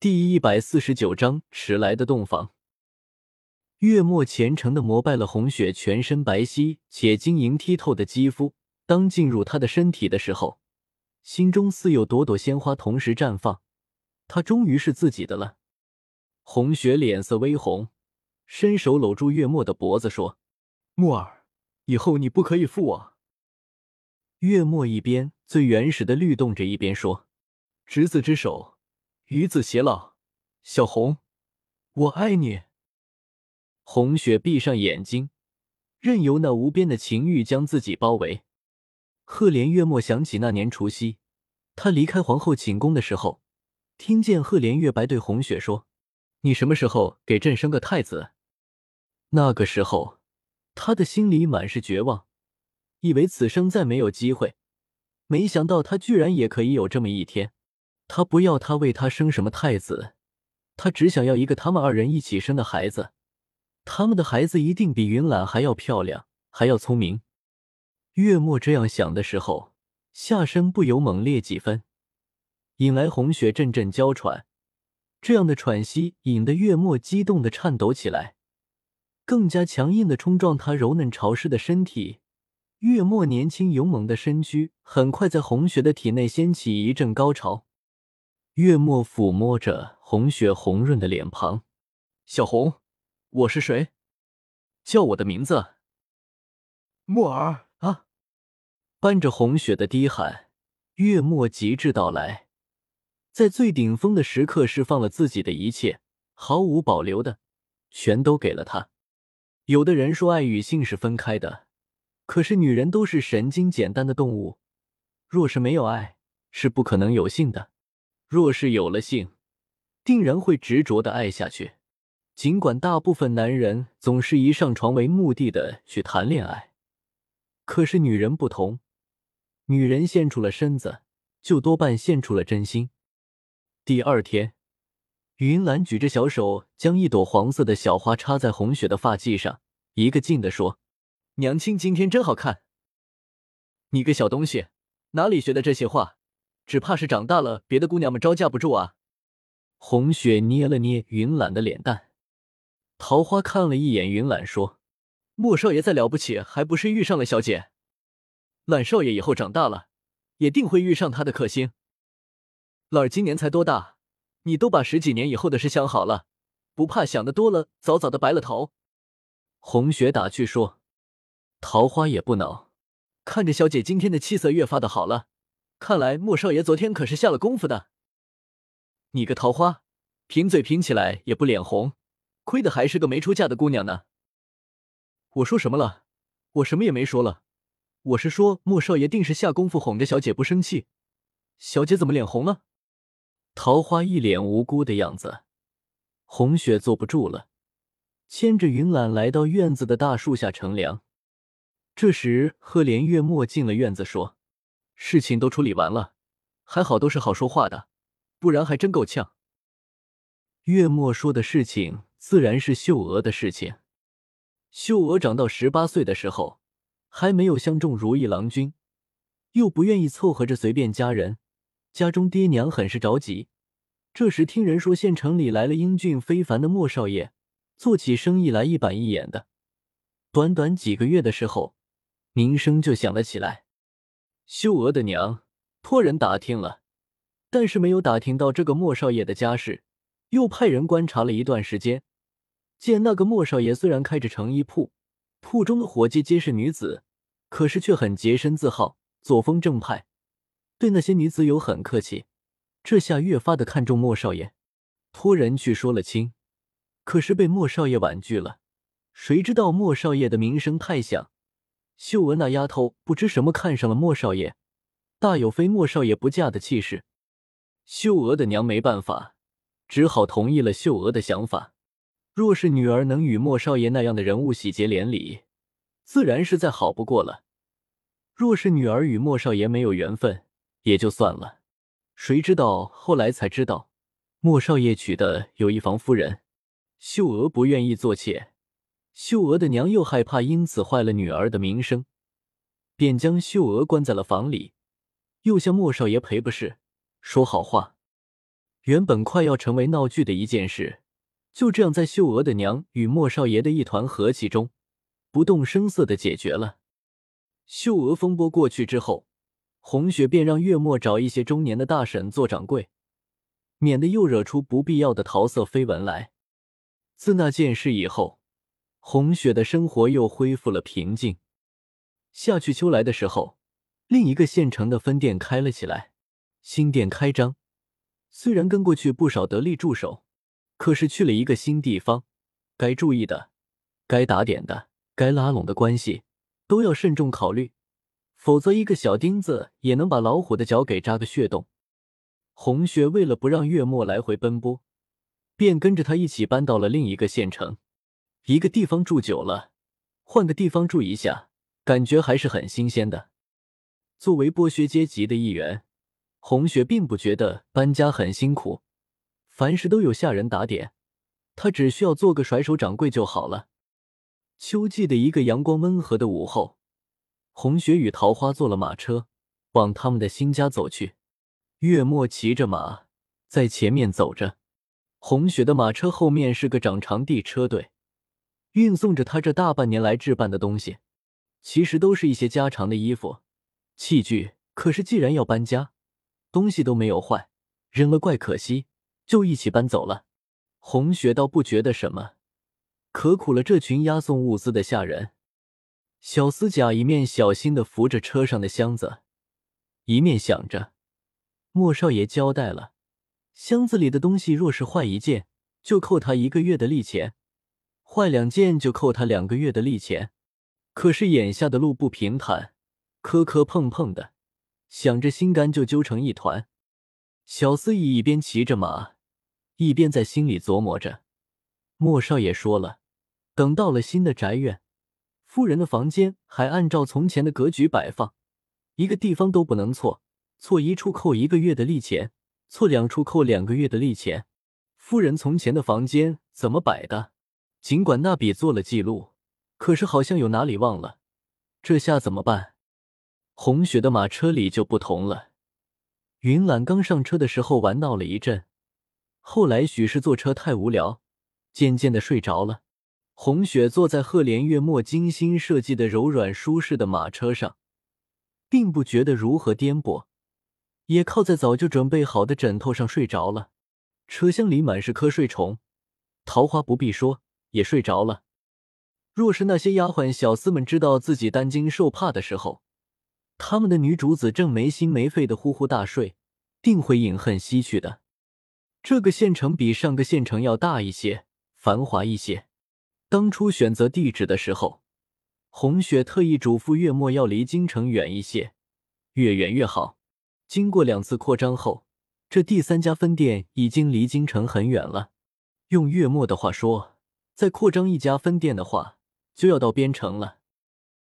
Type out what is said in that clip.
第一百四十九章迟来的洞房。月末虔诚的膜拜了红雪全身白皙且晶莹剔透的肌肤。当进入她的身体的时候，心中似有朵朵鲜花同时绽放。她终于是自己的了。红雪脸色微红，伸手搂住月末的脖子说：“墨儿，以后你不可以负我。”月末一边最原始的律动着，一边说：“执子之手，与子偕老。”小红，我爱你。红雪闭上眼睛，任由那无边的情欲将自己包围。赫连月末想起那年除夕，他离开皇后寝宫的时候，听见赫连月白对红雪说。你什么时候给朕生个太子？那个时候，他的心里满是绝望，以为此生再没有机会。没想到他居然也可以有这么一天。他不要他为他生什么太子，他只想要一个他们二人一起生的孩子。他们的孩子一定比云岚还要漂亮，还要聪明。月末这样想的时候，下身不由猛烈几分，引来红雪阵阵娇喘。这样的喘息引得月末激动的颤抖起来，更加强硬的冲撞他柔嫩潮湿的身体。月末年轻勇猛的身躯很快在红雪的体内掀起一阵高潮。月末抚摸着红雪红润的脸庞：“小红，我是谁？叫我的名字。”墨儿啊！伴着红雪的低喊，月末极致到来。在最顶峰的时刻，释放了自己的一切，毫无保留的，全都给了他。有的人说爱与性是分开的，可是女人都是神经简单的动物，若是没有爱，是不可能有性的；若是有了性，定然会执着的爱下去。尽管大部分男人总是以上床为目的的去谈恋爱，可是女人不同，女人献出了身子，就多半献出了真心。第二天，云兰举着小手，将一朵黄色的小花插在红雪的发髻上，一个劲的说：“娘亲今天真好看。你个小东西，哪里学的这些话？只怕是长大了，别的姑娘们招架不住啊！”红雪捏了捏云兰的脸蛋，桃花看了一眼云兰，说：“莫少爷再了不起，还不是遇上了小姐？懒少爷以后长大了，也定会遇上他的克星。”老儿今年才多大，你都把十几年以后的事想好了，不怕想的多了，早早的白了头。红雪打趣说：“桃花也不恼，看着小姐今天的气色越发的好了，看来莫少爷昨天可是下了功夫的。你个桃花，贫嘴贫起来也不脸红，亏的还是个没出嫁的姑娘呢。我说什么了？我什么也没说了，我是说莫少爷定是下功夫哄着小姐不生气，小姐怎么脸红了？”桃花一脸无辜的样子，红雪坐不住了，牵着云岚来到院子的大树下乘凉。这时，赫连月末进了院子，说：“事情都处理完了，还好都是好说话的，不然还真够呛。”月末说的事情自然是秀娥的事情。秀娥长到十八岁的时候，还没有相中如意郎君，又不愿意凑合着随便嫁人。家中爹娘很是着急，这时听人说县城里来了英俊非凡的莫少爷，做起生意来一板一眼的。短短几个月的时候，名声就响了起来。秀娥的娘托人打听了，但是没有打听到这个莫少爷的家世，又派人观察了一段时间，见那个莫少爷虽然开着成衣铺，铺中的伙计皆是女子，可是却很洁身自好，作风正派。对那些女子有很客气，这下越发的看重莫少爷，托人去说了亲，可是被莫少爷婉拒了。谁知道莫少爷的名声太响，秀娥那丫头不知什么看上了莫少爷，大有非莫少爷不嫁的气势。秀娥的娘没办法，只好同意了秀娥的想法。若是女儿能与莫少爷那样的人物喜结连理，自然是再好不过了。若是女儿与莫少爷没有缘分，也就算了，谁知道后来才知道，莫少爷娶的有一房夫人，秀娥不愿意做妾，秀娥的娘又害怕因此坏了女儿的名声，便将秀娥关在了房里，又向莫少爷赔不是，说好话。原本快要成为闹剧的一件事，就这样在秀娥的娘与莫少爷的一团和气中，不动声色的解决了。秀娥风波过去之后，红雪便让月末找一些中年的大婶做掌柜，免得又惹出不必要的桃色绯闻来。自那件事以后，红雪的生活又恢复了平静。夏去秋来的时候，另一个县城的分店开了起来，新店开张。虽然跟过去不少得力助手，可是去了一个新地方，该注意的、该打点的、该拉拢的关系，都要慎重考虑，否则一个小钉子也能把老虎的脚给扎个血洞。红雪为了不让月末来回奔波，便跟着他一起搬到了另一个县城。一个地方住久了，换个地方住一下，感觉还是很新鲜的。作为剥削阶级的一员。红雪并不觉得搬家很辛苦，凡事都有下人打点，他只需要做个甩手掌柜就好了。秋季的一个阳光温和的午后，红雪与桃花坐了马车，往他们的新家走去。月末骑着马在前面走着，红雪的马车后面是个长长地车队，运送着他这大半年来置办的东西，其实都是一些家常的衣服、器具。可是既然要搬家，东西都没有坏，扔了怪可惜，就一起搬走了。红雪倒不觉得什么，可苦了这群押送物资的下人。小厮甲一面小心的扶着车上的箱子，一面想着：莫少爷交代了，箱子里的东西若是坏一件，就扣他一个月的利钱；坏两件就扣他两个月的利钱。可是眼下的路不平坦，磕磕碰碰的。想着，心肝就揪成一团。小司仪一边骑着马，一边在心里琢磨着：莫少爷说了，等到了新的宅院，夫人的房间还按照从前的格局摆放，一个地方都不能错，错一处扣一个月的利钱，错两处扣两个月的利钱。夫人从前的房间怎么摆的？尽管那笔做了记录，可是好像有哪里忘了，这下怎么办？红雪的马车里就不同了。云懒刚上车的时候玩闹了一阵，后来许是坐车太无聊，渐渐的睡着了。红雪坐在赫连月末精心设计的柔软舒适的马车上，并不觉得如何颠簸，也靠在早就准备好的枕头上睡着了。车厢里满是瞌睡虫，桃花不必说，也睡着了。若是那些丫鬟小厮们知道自己担惊受怕的时候，他们的女主子正没心没肺的呼呼大睡，定会饮恨西去的。这个县城比上个县城要大一些，繁华一些。当初选择地址的时候，红雪特意嘱咐月末要离京城远一些，越远越好。经过两次扩张后，这第三家分店已经离京城很远了。用月末的话说，再扩张一家分店的话，就要到边城了。